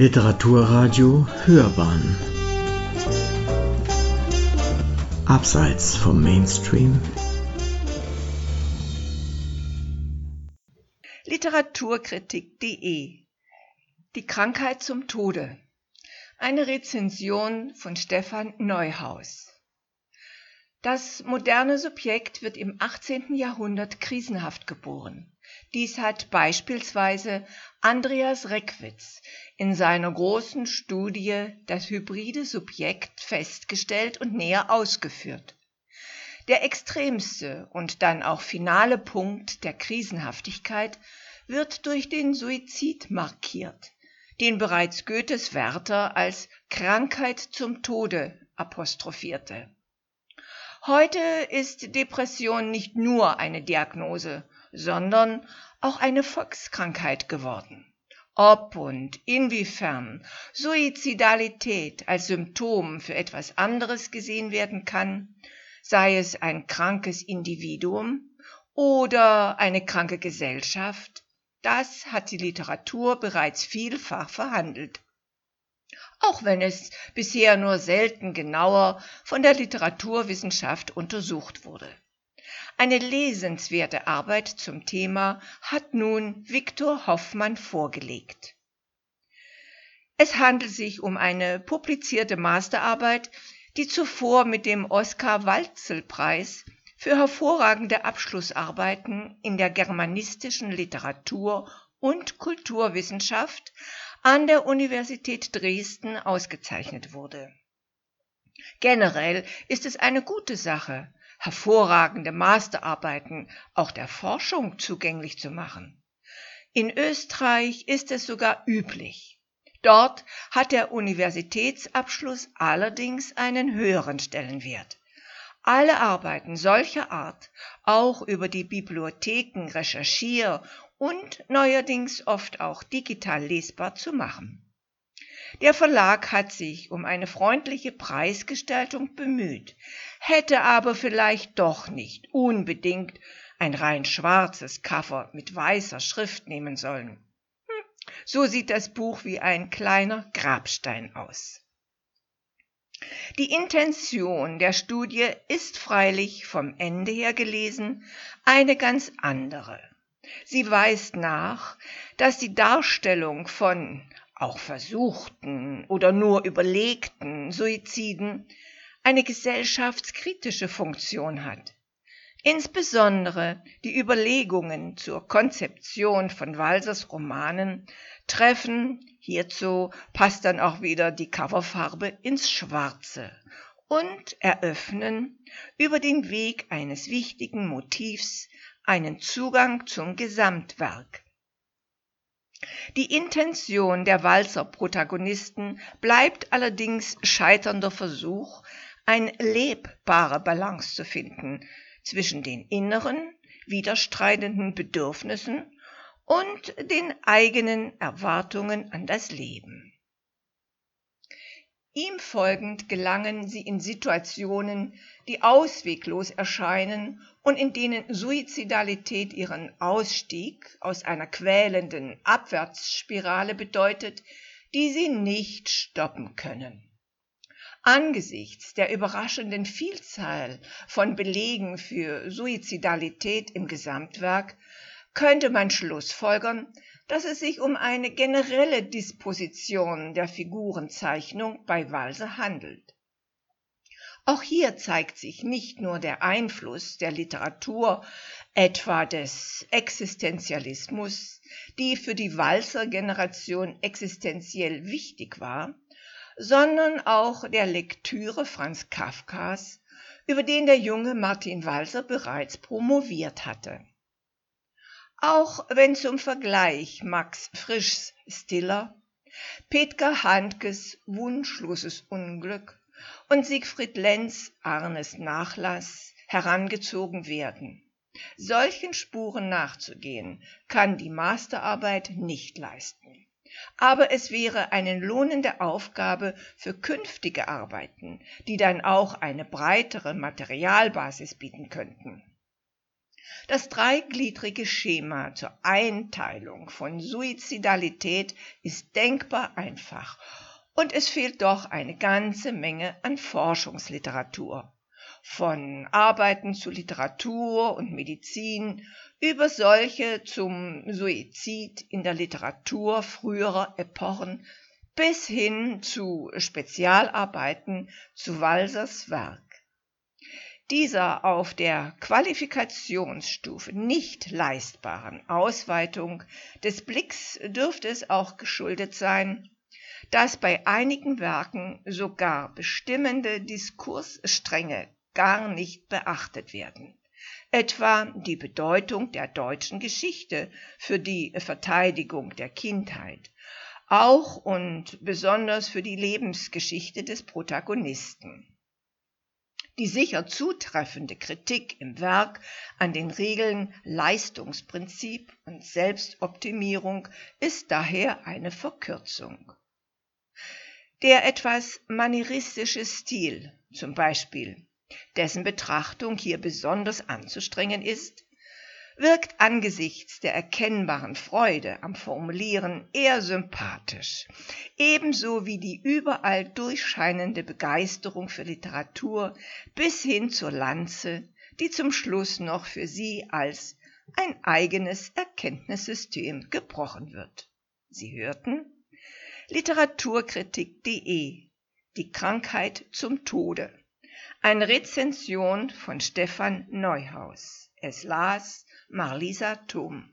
Literaturradio Hörbahn Abseits vom Mainstream Literaturkritik.de Die Krankheit zum Tode Eine Rezension von Stefan Neuhaus Das moderne Subjekt wird im 18. Jahrhundert krisenhaft geboren. Dies hat beispielsweise Andreas Reckwitz in seiner großen Studie Das hybride Subjekt festgestellt und näher ausgeführt. Der extremste und dann auch finale Punkt der Krisenhaftigkeit wird durch den Suizid markiert, den bereits Goethes Werther als Krankheit zum Tode apostrophierte. Heute ist Depression nicht nur eine Diagnose, sondern auch eine Volkskrankheit geworden. Ob und inwiefern Suizidalität als Symptom für etwas anderes gesehen werden kann, sei es ein krankes Individuum oder eine kranke Gesellschaft, das hat die Literatur bereits vielfach verhandelt. Auch wenn es bisher nur selten genauer von der Literaturwissenschaft untersucht wurde. Eine lesenswerte Arbeit zum Thema hat nun Viktor Hoffmann vorgelegt. Es handelt sich um eine publizierte Masterarbeit, die zuvor mit dem Oskar-Walzel-Preis für hervorragende Abschlussarbeiten in der germanistischen Literatur und Kulturwissenschaft an der Universität Dresden ausgezeichnet wurde. Generell ist es eine gute Sache, hervorragende Masterarbeiten auch der Forschung zugänglich zu machen. In Österreich ist es sogar üblich. Dort hat der Universitätsabschluss allerdings einen höheren Stellenwert. Alle Arbeiten solcher Art, auch über die Bibliotheken recherchier- und neuerdings oft auch digital lesbar zu machen. Der Verlag hat sich um eine freundliche Preisgestaltung bemüht, hätte aber vielleicht doch nicht unbedingt ein rein schwarzes Cover mit weißer Schrift nehmen sollen. Hm, so sieht das Buch wie ein kleiner Grabstein aus. Die Intention der Studie ist freilich vom Ende her gelesen eine ganz andere. Sie weist nach, dass die Darstellung von auch versuchten oder nur überlegten Suiziden eine gesellschaftskritische Funktion hat. Insbesondere die Überlegungen zur Konzeption von Walsers Romanen treffen, hierzu passt dann auch wieder die Coverfarbe ins Schwarze und eröffnen über den Weg eines wichtigen Motivs einen Zugang zum Gesamtwerk. Die Intention der Walzer-Protagonisten bleibt allerdings scheiternder Versuch, eine lebbare Balance zu finden zwischen den inneren, widerstreitenden Bedürfnissen und den eigenen Erwartungen an das Leben. Ihm folgend gelangen sie in Situationen, die ausweglos erscheinen und in denen Suizidalität ihren Ausstieg aus einer quälenden Abwärtsspirale bedeutet, die sie nicht stoppen können. Angesichts der überraschenden Vielzahl von Belegen für Suizidalität im Gesamtwerk könnte man schlussfolgern, dass es sich um eine generelle Disposition der Figurenzeichnung bei Walser handelt. Auch hier zeigt sich nicht nur der Einfluss der Literatur, etwa des Existenzialismus, die für die Walser Generation existenziell wichtig war, sondern auch der Lektüre Franz Kafkas, über den der junge Martin Walser bereits promoviert hatte. Auch wenn zum Vergleich Max Frischs Stiller, Petka Handkes wunschloses Unglück und Siegfried Lenz Arnes Nachlass herangezogen werden. Solchen Spuren nachzugehen, kann die Masterarbeit nicht leisten. Aber es wäre eine lohnende Aufgabe für künftige Arbeiten, die dann auch eine breitere Materialbasis bieten könnten. Das dreigliedrige Schema zur Einteilung von Suizidalität ist denkbar einfach und es fehlt doch eine ganze Menge an Forschungsliteratur. Von Arbeiten zu Literatur und Medizin über solche zum Suizid in der Literatur früherer Epochen bis hin zu Spezialarbeiten zu Walsers Werk. Dieser auf der Qualifikationsstufe nicht leistbaren Ausweitung des Blicks dürfte es auch geschuldet sein, dass bei einigen Werken sogar bestimmende Diskursstränge gar nicht beachtet werden etwa die Bedeutung der deutschen Geschichte für die Verteidigung der Kindheit, auch und besonders für die Lebensgeschichte des Protagonisten. Die sicher zutreffende Kritik im Werk an den Regeln Leistungsprinzip und Selbstoptimierung ist daher eine Verkürzung. Der etwas manieristische Stil, zum Beispiel dessen Betrachtung hier besonders anzustrengen ist, wirkt angesichts der erkennbaren Freude am Formulieren eher sympathisch, ebenso wie die überall durchscheinende Begeisterung für Literatur bis hin zur Lanze, die zum Schluss noch für sie als ein eigenes Erkenntnissystem gebrochen wird. Sie hörten Literaturkritik.de Die Krankheit zum Tode eine Rezension von Stefan Neuhaus. Es las Marlisa Thum.